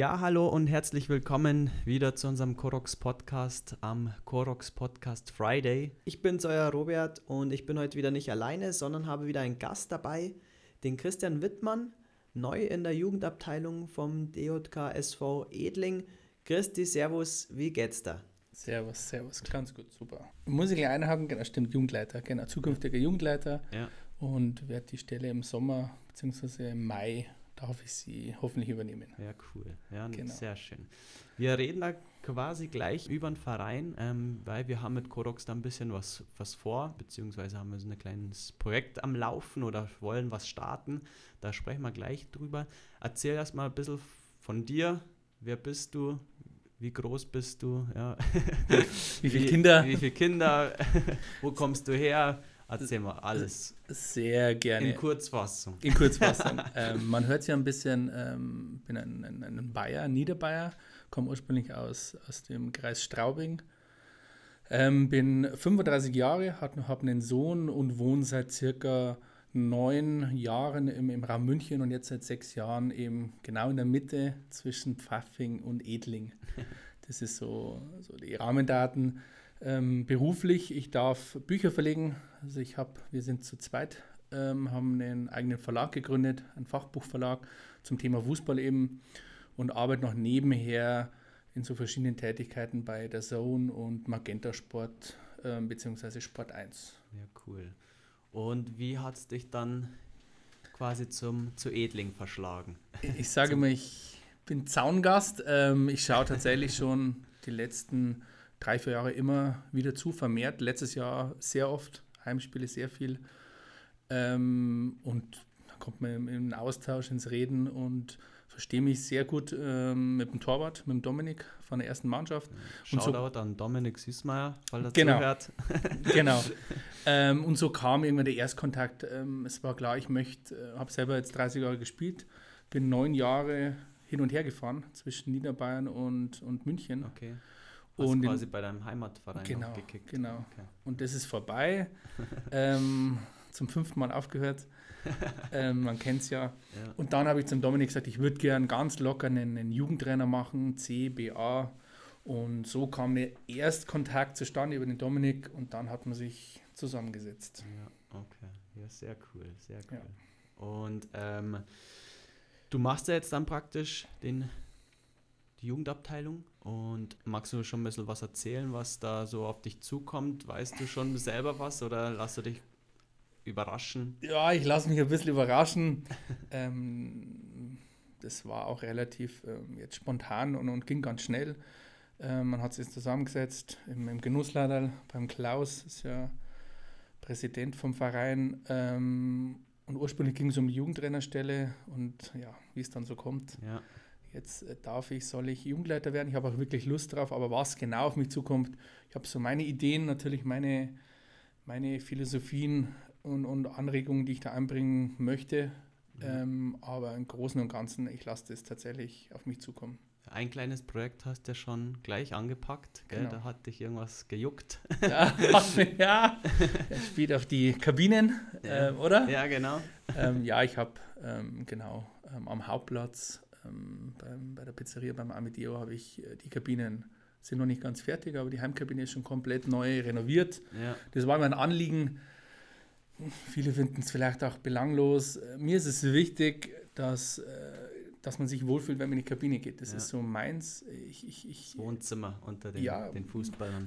Ja, hallo und herzlich willkommen wieder zu unserem Korox Podcast am Korox Podcast Friday. Ich bin's, euer Robert, und ich bin heute wieder nicht alleine, sondern habe wieder einen Gast dabei, den Christian Wittmann, neu in der Jugendabteilung vom DJK SV Edling. Christi, Servus, wie geht's da? Servus, Servus, ganz gut, super. Muss ich gleich einhaken, genau, stimmt, Jugendleiter, genau, zukünftiger Jugendleiter Ja. und werde die Stelle im Sommer bzw. im Mai darf ich sie hoffentlich übernehmen. Ja, cool. Ja, Genau. sehr schön. Wir reden da quasi gleich über den Verein, ähm, weil wir haben mit Korox da ein bisschen was, was vor, beziehungsweise haben wir so ein kleines Projekt am Laufen oder wollen was starten. Da sprechen wir gleich drüber. Erzähl erst mal ein bisschen von dir. Wer bist du? Wie groß bist du? Ja. Wie viele Kinder? Wie viele Kinder? Wo kommst du her? Erzähl mal alles. Sehr gerne. In Kurzfassung. In Kurzfassung. ähm, man hört ja ein bisschen, ähm, bin ein, ein, ein Bayer, Niederbayer, komme ursprünglich aus, aus dem Kreis Straubing. Ähm, bin 35 Jahre, habe einen Sohn und wohne seit circa neun Jahren im, im Raum München und jetzt seit sechs Jahren eben genau in der Mitte zwischen Pfaffing und Edling. Das ist so, so die Rahmendaten. Ähm, beruflich, ich darf Bücher verlegen. Also ich habe, wir sind zu zweit, ähm, haben einen eigenen Verlag gegründet, einen Fachbuchverlag zum Thema Fußball eben und arbeite noch nebenher in so verschiedenen Tätigkeiten bei der Zone und Magenta Sport ähm, beziehungsweise Sport 1. Ja, cool. Und wie hat es dich dann quasi zum, zu Edling verschlagen? Ich sage immer, ich bin Zaungast. Ähm, ich schaue tatsächlich schon die letzten drei, vier Jahre immer wieder zu, vermehrt. Letztes Jahr sehr oft, Heimspiele sehr viel. Ähm, und da kommt man im, im Austausch, ins Reden und verstehe mich sehr gut ähm, mit dem Torwart, mit dem Dominik von der ersten Mannschaft. Und so- Shoutout an Dominik Süßmeier, weil er Genau. zuhört. genau. ähm, und so kam irgendwann der Erstkontakt. Ähm, es war klar, ich möchte, äh, habe selber jetzt 30 Jahre gespielt, bin neun Jahre hin und her gefahren zwischen Niederbayern und, und München. Okay. Hast Und quasi bei deinem Heimatverein Genau, gekickt. genau. Okay. Und das ist vorbei. ähm, zum fünften Mal aufgehört. ähm, man kennt es ja. Ja. Und dann habe ich zum Dominik gesagt, ich würde gern ganz locker einen, einen Jugendtrainer machen, C, B, A. Und so kam der Erstkontakt zustande über den Dominik und dann hat man sich zusammengesetzt. Ja, okay. Ja, sehr cool, sehr Ja. cool. Und ähm, du machst ja jetzt dann praktisch den, die Jugendabteilung und magst du schon ein bisschen was erzählen, was da so auf dich zukommt? Weißt du schon selber was oder lass du dich überraschen? Ja, ich lasse mich ein bisschen überraschen. ähm, das war auch relativ ähm, jetzt spontan und, und ging ganz schnell. Ähm, man hat sich zusammengesetzt im, im Genusslader beim Klaus, ist ja Präsident vom Verein. Ähm, und ursprünglich ging es um die Jugendtrainerstelle und ja, wie es dann so kommt. Ja, Jetzt äh, darf ich, soll ich Jugendleiter werden. Ich habe auch wirklich Lust drauf, aber was genau auf mich zukommt, ich habe so meine Ideen, natürlich meine, meine Philosophien und, und Anregungen, die ich da einbringen möchte. Ähm, aber im Großen und Ganzen, ich lasse das tatsächlich auf mich zukommen. ein kleines Projekt hast du ja schon gleich angepackt, gell? Genau. Da hat dich irgendwas gejuckt. Ja, ja. er spielt auf die Kabinen, Ja. ähm, oder? ja, genau. ähm, ja, ich habe ähm, genau ähm, am Hauptplatz ähm, beim, bei der Pizzeria beim Amedeo habe ich äh, die Kabinen sind noch nicht ganz fertig, aber die Heimkabine ist schon komplett neu renoviert. Ja, Das war mir ein Anliegen. Viele finden es vielleicht auch belanglos. Äh, Mir ist es wichtig, dass, äh, dass man sich wohlfühlt, wenn man in die Kabine geht. Das Ja. ist so meins. Ich, ich, ich, Wohnzimmer unter den, Ja. den Fußballern.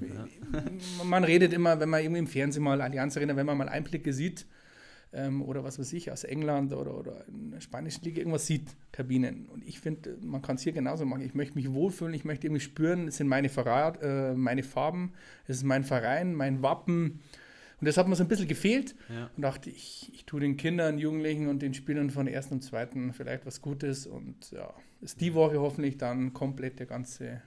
Man redet immer, wenn man irgendwie im Fernsehen mal Allianz Arena, wenn man mal Einblicke sieht ähm, oder was weiß ich, aus England oder, oder in der spanischen Liga irgendwas sieht, Kabinen. Und ich finde, man kann es hier genauso machen. Ich möchte mich wohlfühlen, ich möchte irgendwie spüren, es sind meine, Verrat, äh, meine Farben, es ist mein Verein, mein Wappen. Und das hat mir so ein bisschen gefehlt Ja. und dachte, ich, ich tue den Kindern, Jugendlichen und den Spielern von ersten und zweiten vielleicht was Gutes. Und ja, ist die Woche hoffentlich dann komplett der ganze,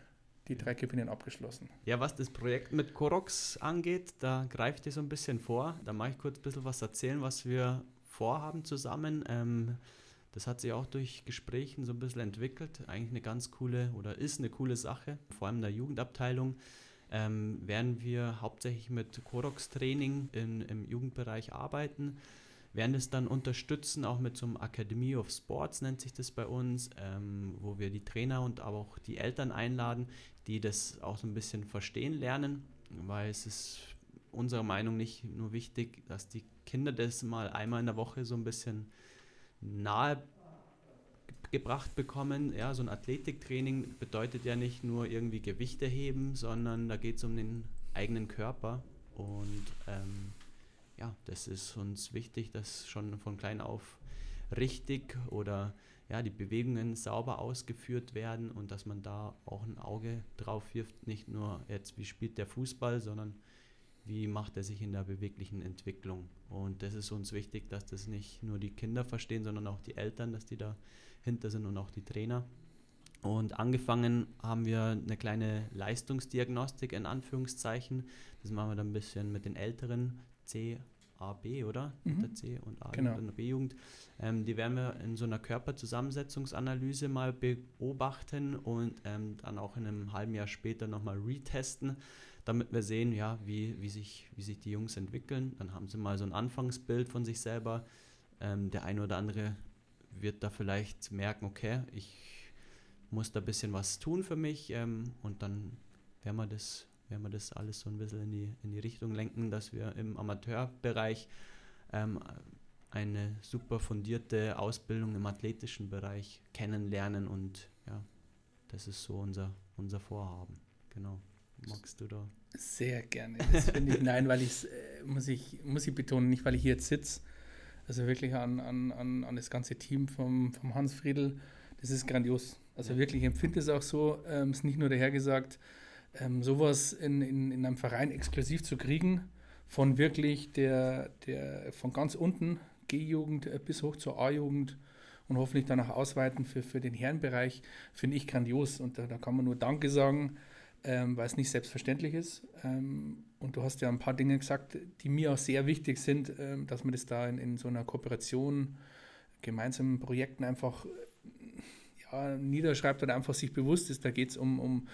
die drei Kabinen abgeschlossen. Ja, was das Projekt mit Korox angeht, da greife ich dir so ein bisschen vor. Da mache ich kurz ein bisschen was erzählen, was wir vorhaben zusammen. Ähm, das hat sich auch durch Gesprächen so ein bisschen entwickelt. Eigentlich eine ganz coole oder ist eine coole Sache, vor allem in der Jugendabteilung. Ähm, werden wir hauptsächlich mit Korox-Training in- im Jugendbereich arbeiten. Werden das dann unterstützen, auch mit so einem Academy of Sports nennt sich das bei uns, ähm, wo wir die Trainer und aber auch die Eltern einladen, die das auch so ein bisschen verstehen lernen, weil es ist unserer Meinung nicht nur wichtig, dass die Kinder das mal einmal in der Woche so ein bisschen nahe gebracht bekommen. Ja, so ein Athletiktraining bedeutet ja nicht nur irgendwie Gewichte heben, sondern da geht es um den eigenen Körper. Und ähm, ja, das ist uns wichtig, dass schon von klein auf richtig oder ja, die Bewegungen sauber ausgeführt werden und dass man da auch ein Auge drauf wirft, nicht nur jetzt, wie spielt der Fußball, sondern wie macht er sich in der beweglichen Entwicklung. Und das ist uns wichtig, dass das nicht nur die Kinder verstehen, sondern auch die Eltern, dass die dahinter sind und auch die Trainer. Und angefangen haben wir eine kleine Leistungsdiagnostik in Anführungszeichen. Das machen wir dann ein bisschen mit den Älteren, C, A, B, oder? Mhm. Der C und A genau. und B-Jugend. Ähm, die werden wir in so einer Körperzusammensetzungsanalyse mal beobachten und ähm, dann auch in einem halben Jahr später nochmal retesten, damit wir sehen, ja, wie, wie, sich, wie sich die Jungs entwickeln. Dann haben sie mal so ein Anfangsbild von sich selber. Ähm, der eine oder andere wird da vielleicht merken, okay, ich muss da ein bisschen was tun für mich ähm, und dann werden wir, das, werden wir das alles so ein bisschen in die, in die Richtung lenken, dass wir im Amateurbereich ähm, eine super fundierte Ausbildung im athletischen Bereich kennenlernen und ja, das ist so unser, unser Vorhaben. Genau. Magst du da? Sehr gerne. Das finde ich, nein, weil ich, äh, muss ich, muss ich betonen, nicht weil ich hier jetzt sitze, also wirklich an, an, an, an das ganze Team vom, vom Hans Friedel, das ist grandios. Also ja. wirklich, ich empfinde es auch so, ähm, ist nicht nur dahergesagt, ähm, sowas in, in, in einem Verein exklusiv zu kriegen, von wirklich der, der von ganz unten, G-Jugend äh, bis hoch zur A-Jugend und hoffentlich dann auch ausweiten für, für den Herrenbereich, finde ich grandios. Und da, da kann man nur Danke sagen ähm, weil es nicht selbstverständlich ist. Ähm, und du hast ja ein paar Dinge gesagt, die mir auch sehr wichtig sind, ähm, dass man das da in, in so einer Kooperation, gemeinsamen Projekten einfach ja, niederschreibt oder einfach sich bewusst ist, da geht es um, um,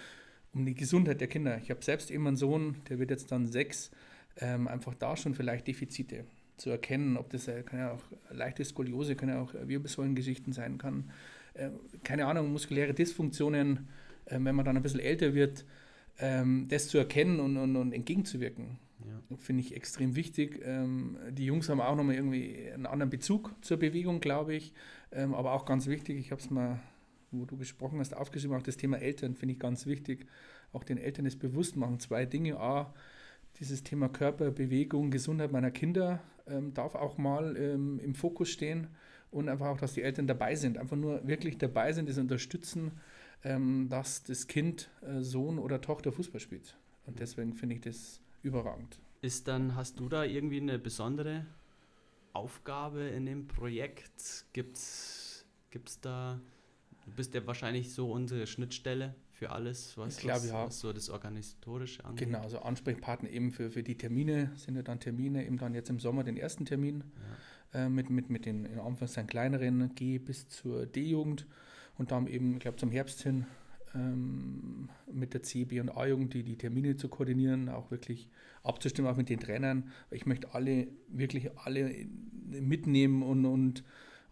um die Gesundheit der Kinder. Ich habe selbst immer einen Sohn, der wird jetzt dann sechs, ähm, einfach da schon vielleicht Defizite zu erkennen, ob das äh, kann ja auch leichte Skoliose, kann ja auch Wirbelsäulengeschichten sein, kann, äh, keine Ahnung, muskuläre Dysfunktionen, äh, wenn man dann ein bisschen älter wird, ähm, das zu erkennen und, und, und entgegenzuwirken. Ja. Finde ich extrem wichtig. Ähm, die Jungs haben auch nochmal irgendwie einen anderen Bezug zur Bewegung, glaube ich. Ähm, aber auch ganz wichtig, ich habe es mal, wo du gesprochen hast, aufgeschrieben, auch das Thema Eltern finde ich ganz wichtig. Auch den Eltern das bewusst machen. Zwei Dinge. A, dieses Thema Körper, Bewegung, Gesundheit meiner Kinder ähm, darf auch mal ähm, im Fokus stehen und einfach auch, dass die Eltern dabei sind. Einfach nur wirklich dabei sind, das unterstützen ähm, dass das Kind, äh, Sohn oder Tochter Fußball spielt. Und deswegen finde ich das überragend. Ist dann, hast du da irgendwie eine besondere Aufgabe in dem Projekt? Gibt es da, du bist ja wahrscheinlich so unsere Schnittstelle für alles, was, glaub, was, ja. was so das Organisatorische angeht. Genau, also Ansprechpartner eben für, für die Termine sind ja dann Termine, eben dann jetzt im Sommer den ersten Termin ja. äh, mit, mit, mit den in Anführungszeichen kleineren G bis zur D-Jugend und dann eben, ich glaube, zum Herbst hin ähm, mit der C, B und A-Jugend die, die Termine zu koordinieren, auch wirklich abzustimmen, auch mit den Trainern. Ich möchte alle, wirklich alle mitnehmen und, und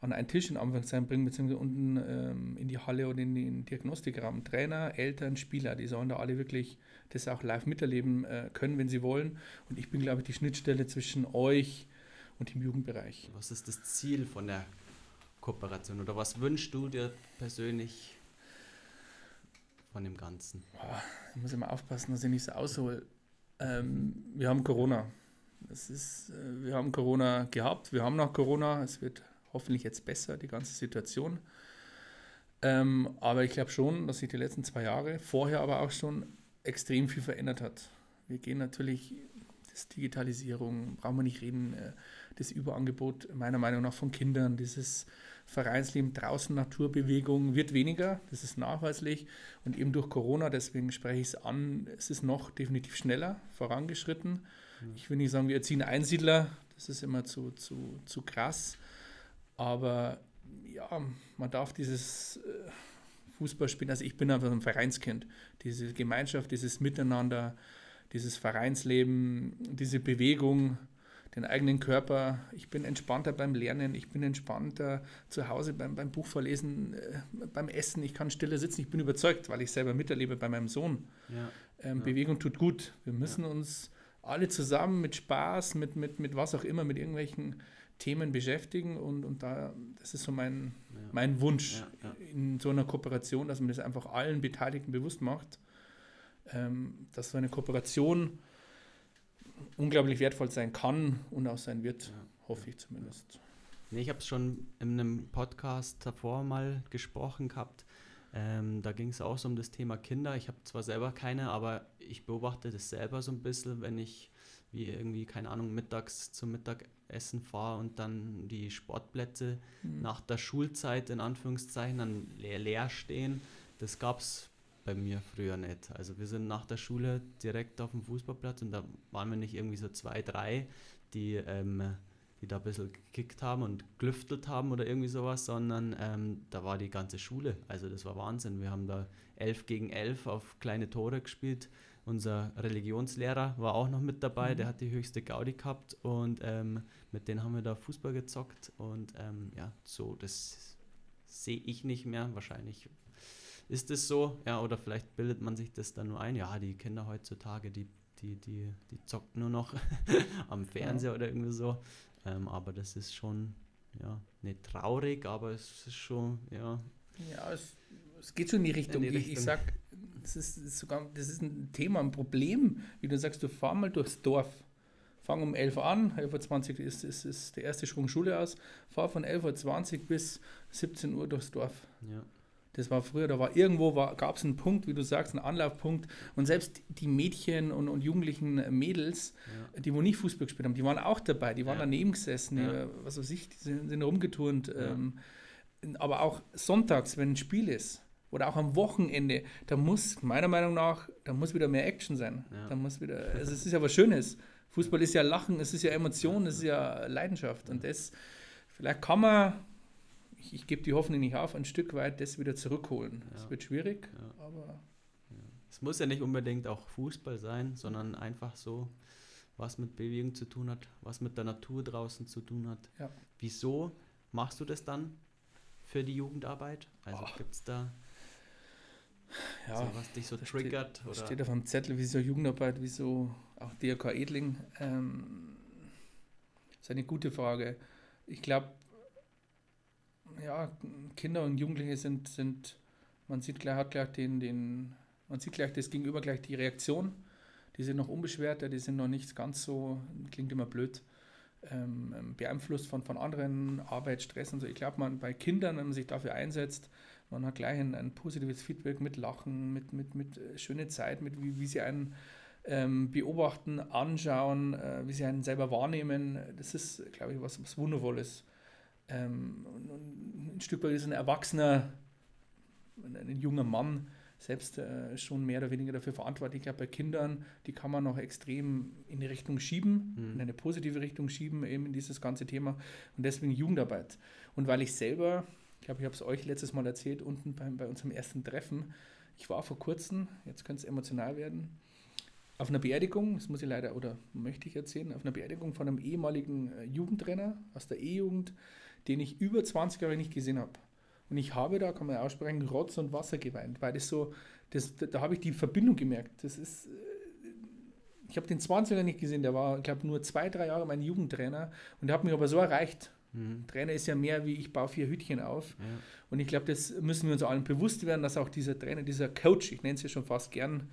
an einen Tisch in Anführungszeichen bringen, beziehungsweise unten ähm, in die Halle oder in den Diagnostikraum. Trainer, Eltern, Spieler, die sollen da alle wirklich das auch live miterleben äh, können, wenn sie wollen. Und ich bin, glaube ich, die Schnittstelle zwischen euch und dem Jugendbereich. Was ist das Ziel von der Kooperation? Oder was wünschst du dir persönlich von dem Ganzen? Ich muss immer aufpassen, dass ich nicht so aushole. Ähm, wir haben Corona. Das ist, äh, wir haben Corona gehabt, wir haben noch Corona. Es wird hoffentlich jetzt besser, die ganze Situation. Ähm, aber ich glaube schon, dass sich die letzten zwei Jahre, vorher aber auch schon, extrem viel verändert hat. Wir gehen natürlich, das Digitalisierung, brauchen wir nicht reden, äh, das Überangebot meiner Meinung nach von Kindern, dieses Vereinsleben draußen, Naturbewegung wird weniger, das ist nachweislich. Und eben durch Corona, deswegen spreche ich es an, es ist noch definitiv schneller vorangeschritten. Ich will nicht sagen, wir erziehen Einsiedler, das ist immer zu, zu, zu krass. Aber ja, man darf dieses äh, Fußballspielen, also ich bin einfach ein Vereinskind, diese Gemeinschaft, dieses Miteinander, dieses Vereinsleben, diese Bewegung, den eigenen Körper. Ich bin entspannter beim Lernen, ich bin entspannter zu Hause beim, beim Buchverlesen, äh, beim Essen. Ich kann stiller sitzen. Ich bin überzeugt, weil ich selber miterlebe bei meinem Sohn. Ja. Ähm, ja. Bewegung tut gut. Wir müssen uns alle zusammen mit Spaß, mit, mit, mit was auch immer, mit irgendwelchen Themen beschäftigen und, und da, das ist so mein, ja. mein Wunsch in so einer Kooperation, dass man das einfach allen Beteiligten bewusst macht, ähm, dass so eine Kooperation unglaublich wertvoll sein kann und auch sein wird, ja. hoffe ich zumindest. Nee, ich habe es schon in einem Podcast davor mal gesprochen gehabt. Ähm, da ging es auch so um das Thema Kinder. Ich habe zwar selber keine, aber ich beobachte das selber so ein bisschen, wenn ich wie irgendwie, keine Ahnung, mittags zum Mittagessen fahre und dann die Sportplätze mhm. nach der Schulzeit in Anführungszeichen dann leer, leer stehen. Das gab es bei mir früher nicht. Also wir sind nach der Schule direkt auf dem Fußballplatz und da waren wir nicht irgendwie so zwei, drei, die, ähm, die da ein bisschen gekickt haben und gelüftelt haben oder irgendwie sowas, sondern ähm, da war die ganze Schule. Also das war Wahnsinn. Wir haben da elf gegen elf auf kleine Tore gespielt. Unser Religionslehrer war auch noch mit dabei, mhm. der hat die höchste Gaudi gehabt und ähm, mit denen haben wir da Fußball gezockt und ähm, ja, so, das sehe ich nicht mehr. Wahrscheinlich ist es so? Ja, oder vielleicht bildet man sich das dann nur ein. Ja, die Kinder heutzutage, die, die, die, die zockt nur noch am Fernseher ja. oder irgendwie so. Ähm, aber das ist schon, ja, nicht traurig, aber es ist schon, ja. Ja, es, es geht schon in die Richtung. In die Richtung. Ich, ich sag, das ist, sogar, das ist ein Thema, ein Problem. Wie du sagst, du fahr mal durchs Dorf. Fang um 11 Uhr an, 11.20 Uhr ist, ist, ist der erste Schwung Schule aus. Fahr von 11.20 Uhr bis 17 Uhr durchs Dorf. Ja. Das war früher, da war irgendwo, gab es einen Punkt, wie du sagst, einen Anlaufpunkt. Und selbst die Mädchen und, und jugendlichen Mädels, ja. die wo nicht Fußball gespielt haben, die waren auch dabei, die waren ja. daneben gesessen, ja. die, was weiß ich, die sind, sind rumgeturnt. Ähm, aber auch sonntags, wenn ein Spiel ist, oder auch am Wochenende, da muss, meiner Meinung nach, da muss wieder mehr Action sein. Da muss wieder, also es ist ja was Schönes. Fußball ist ja Lachen, es ist ja Emotion, es ist ja Leidenschaft. Und das, vielleicht kann man ich, ich gebe die Hoffnung nicht auf, ein Stück weit das wieder zurückholen. Es ja. wird schwierig, ja. aber. Es muss ja nicht unbedingt auch Fußball sein, sondern einfach so, was mit Bewegung zu tun hat, was mit der Natur draußen zu tun hat. Ja. Wieso machst du das dann für die Jugendarbeit? Also gibt es da ja, so, was dich so triggert? Steht, oder? steht auf dem Zettel, wieso Jugendarbeit, wieso auch DRK Edling? Ähm, das ist eine gute Frage. Ich glaube, ja, Kinder und Jugendliche sind, sind man sieht gleich, hat gleich den, den, man sieht gleich das Gegenüber gleich die Reaktion. Die sind noch unbeschwerter, die sind noch nicht ganz so, klingt immer blöd, ähm, ähm beeinflusst von, von anderen Arbeit, Stress und so. Ich glaube, man bei Kindern, wenn man sich dafür einsetzt, man hat gleich ein, ein positives Feedback mit Lachen, mit, mit, mit äh, schöne Zeit, mit wie, wie sie einen ähm, beobachten, anschauen, äh, wie sie einen selber wahrnehmen. Das ist, glaube ich, was, was Wundervolles ähm, ein Stück weit ist ein Erwachsener, ein junger Mann selbst äh, schon mehr oder weniger dafür verantwortlich. Ich glaube, bei Kindern, die kann man noch extrem in die Richtung schieben, mhm. in eine positive Richtung schieben, eben in dieses ganze Thema. Und deswegen Jugendarbeit. Und weil ich selber, ich glaube, ich habe es euch letztes Mal erzählt, unten bei, bei unserem ersten Treffen, ich war vor kurzem, jetzt könnte es emotional werden, auf einer Beerdigung, das muss ich leider oder möchte ich erzählen, auf einer Beerdigung von einem ehemaligen äh, Jugendtrainer aus der E-Jugend, den ich über 20 Jahre nicht gesehen habe. Und ich habe da, kann man aussprechen, Rotz und Wasser geweint, weil das so, das, da, da habe ich die Verbindung gemerkt. Das ist, äh, ich habe den 20er nicht gesehen, der war, ich glaube, nur zwei, drei Jahre mein Jugendtrainer und der hat mich aber so erreicht. Mhm. Trainer ist ja mehr wie ich baue vier Hütchen auf. Ja. Und ich glaube, das müssen wir uns allen bewusst werden, dass auch dieser Trainer, dieser Coach, ich nenne es ja schon fast gern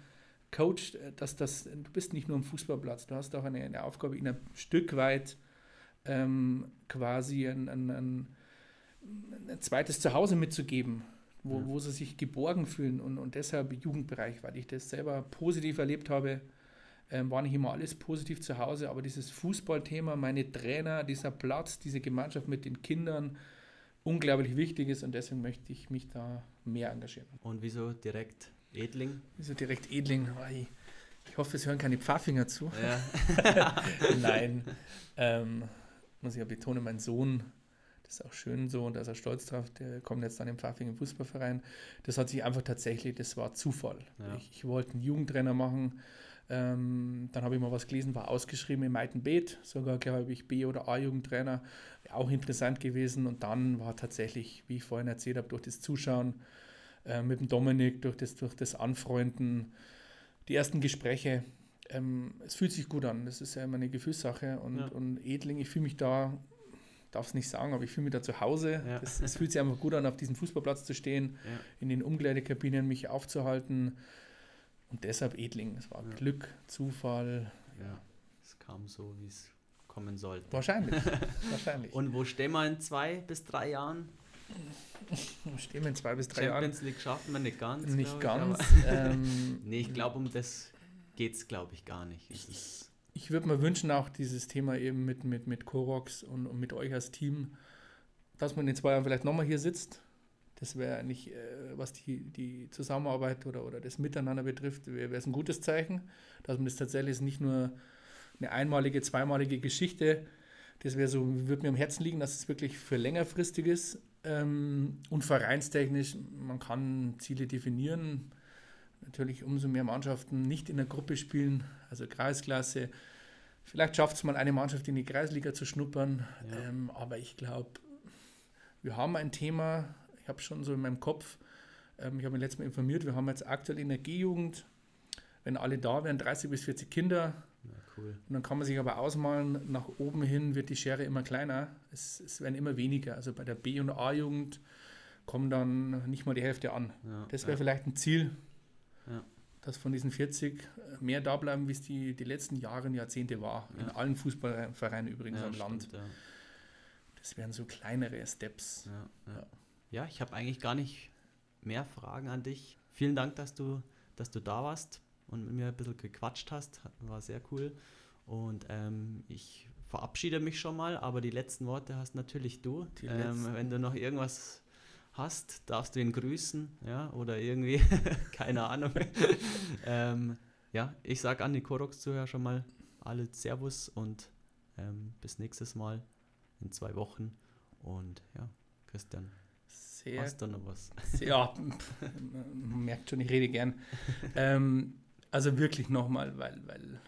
Coach, äh, dass das, du bist nicht nur am Fußballplatz, du hast auch eine, eine Aufgabe, ihn ein Stück weit ähm, quasi ein, ein, ein, ein, zweites Zuhause mitzugeben, wo, ja. wo sie sich geborgen fühlen und, und deshalb Jugendbereich, weil ich das selber positiv erlebt habe, ähm, war nicht immer alles positiv zu Hause, aber dieses Fußballthema, meine Trainer, dieser Platz, diese Gemeinschaft mit den Kindern, unglaublich wichtig ist und deswegen möchte ich mich da mehr engagieren. Und wieso direkt Edling? Wieso direkt Edling? Ich, ich hoffe, es hören keine Pfaffinger zu. Ja. Nein. Ähm, muss ich ja betonen, mein Sohn, das ist auch schön so und da ist er stolz drauf, der kommt jetzt dann im Pfaffingen Fußballverein. Das hat sich einfach tatsächlich, das war Zufall. Ja. Ich, ich, wollte einen Jugendtrainer machen, Ähm, dann habe ich mal was gelesen, war ausgeschrieben im Meitenbeet, sogar glaube ich B- oder A-Jugendtrainer, auch interessant gewesen. Und dann war tatsächlich, wie ich vorhin erzählt habe, durch das Zuschauen äh, mit dem Dominik, durch das, durch das Anfreunden, die ersten Gespräche, ähm, es fühlt sich gut an. Das ist ja immer eine Gefühlssache. Und, Ja. und Edling, ich fühle mich da, darf es nicht sagen, aber ich fühle mich da zu Hause. Ja. Das, es fühlt sich einfach gut an, auf diesem Fußballplatz zu stehen, Ja. in den Umkleidekabinen mich aufzuhalten. Und deshalb Edling. Es war Ja. Glück, Zufall. ja. Es kam so, wie es kommen sollte. Wahrscheinlich. wahrscheinlich. Und wo stehen wir in zwei bis drei Jahren? stehen wir in zwei bis drei Jahren. Champions League schaffen wir nicht ganz. Nicht ich, ganz. ähm, Nee, ich glaube, um das geht es, glaube ich, gar nicht. Ist, ich würde mir wünschen, auch dieses Thema eben mit, mit, mit Korox und, und mit euch als Team, dass man in zwei Jahren vielleicht nochmal hier sitzt. Das wäre nicht, äh, was die, die Zusammenarbeit oder, oder das Miteinander betrifft, wäre es ein gutes Zeichen, dass man das tatsächlich nicht nur eine einmalige, zweimalige Geschichte. Das wäre so, würde mir am Herzen liegen, dass es wirklich für längerfristig ist. Ähm, und vereinstechnisch, man kann Ziele definieren. Natürlich umso mehr Mannschaften nicht in der Gruppe spielen, also Kreisklasse. Vielleicht schafft es mal eine Mannschaft in die Kreisliga zu schnuppern. Ja. Ähm, aber ich glaube, wir haben ein Thema, ich habe schon so in meinem Kopf, ähm, ich habe mich letztes Mal informiert, wir haben jetzt aktuell in der G-Jugend, wenn alle da wären, 30 bis 40 Kinder. ja, cool. Und dann kann man sich aber ausmalen, nach oben hin wird die Schere immer kleiner. Es, es werden immer weniger. Also bei der B- und A-Jugend kommen dann nicht mal die Hälfte an. Ja, Das wäre ja. vielleicht ein Ziel, dass von diesen 40 mehr da bleiben, wie es die, die letzten Jahre und Jahrzehnte war. In allen Fußballvereinen übrigens am Land. stimmt, ja. Das wären so kleinere Steps. Ja, ja. ja ich habe eigentlich gar nicht mehr Fragen an dich. Vielen Dank, dass du, dass du da warst und mit mir ein bisschen gequatscht hast. War sehr cool. Und ähm, ich verabschiede mich schon mal, aber die letzten Worte hast natürlich du. Ähm, wenn du noch irgendwas hast, darfst du ihn grüßen, ja, oder irgendwie, keine Ahnung. ähm, ja, ich sage an die Korox-Zuhörer schon mal alle Servus und ähm, bis nächstes Mal in zwei Wochen. Und ja, Christian, Sehr hast du noch was? Ja, pff, man merkt schon, ich rede gern. ähm, also wirklich nochmal, weil, weil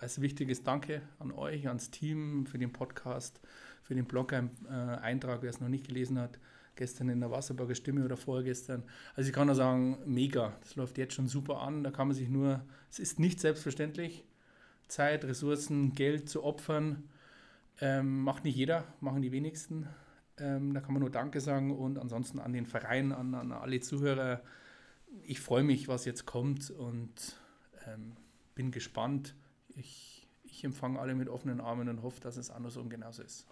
weil es wichtig ist, danke an euch, ans Team für den Podcast, für den Blog-Eintrag, wer es noch nicht gelesen hat, gestern in der Wasserburger Stimme oder vorgestern. Also ich kann nur sagen, mega, das läuft jetzt schon super an, da kann man sich nur, es ist nicht selbstverständlich, Zeit, Ressourcen, Geld zu opfern, ähm, macht nicht jeder, machen die wenigsten. Ähm, da kann man nur Danke sagen und ansonsten an den Verein, an, an alle Zuhörer. Ich freue mich, was jetzt kommt und ähm, bin gespannt. Ich, ich empfange alle mit offenen Armen und hoffe, dass es andersrum genauso ist.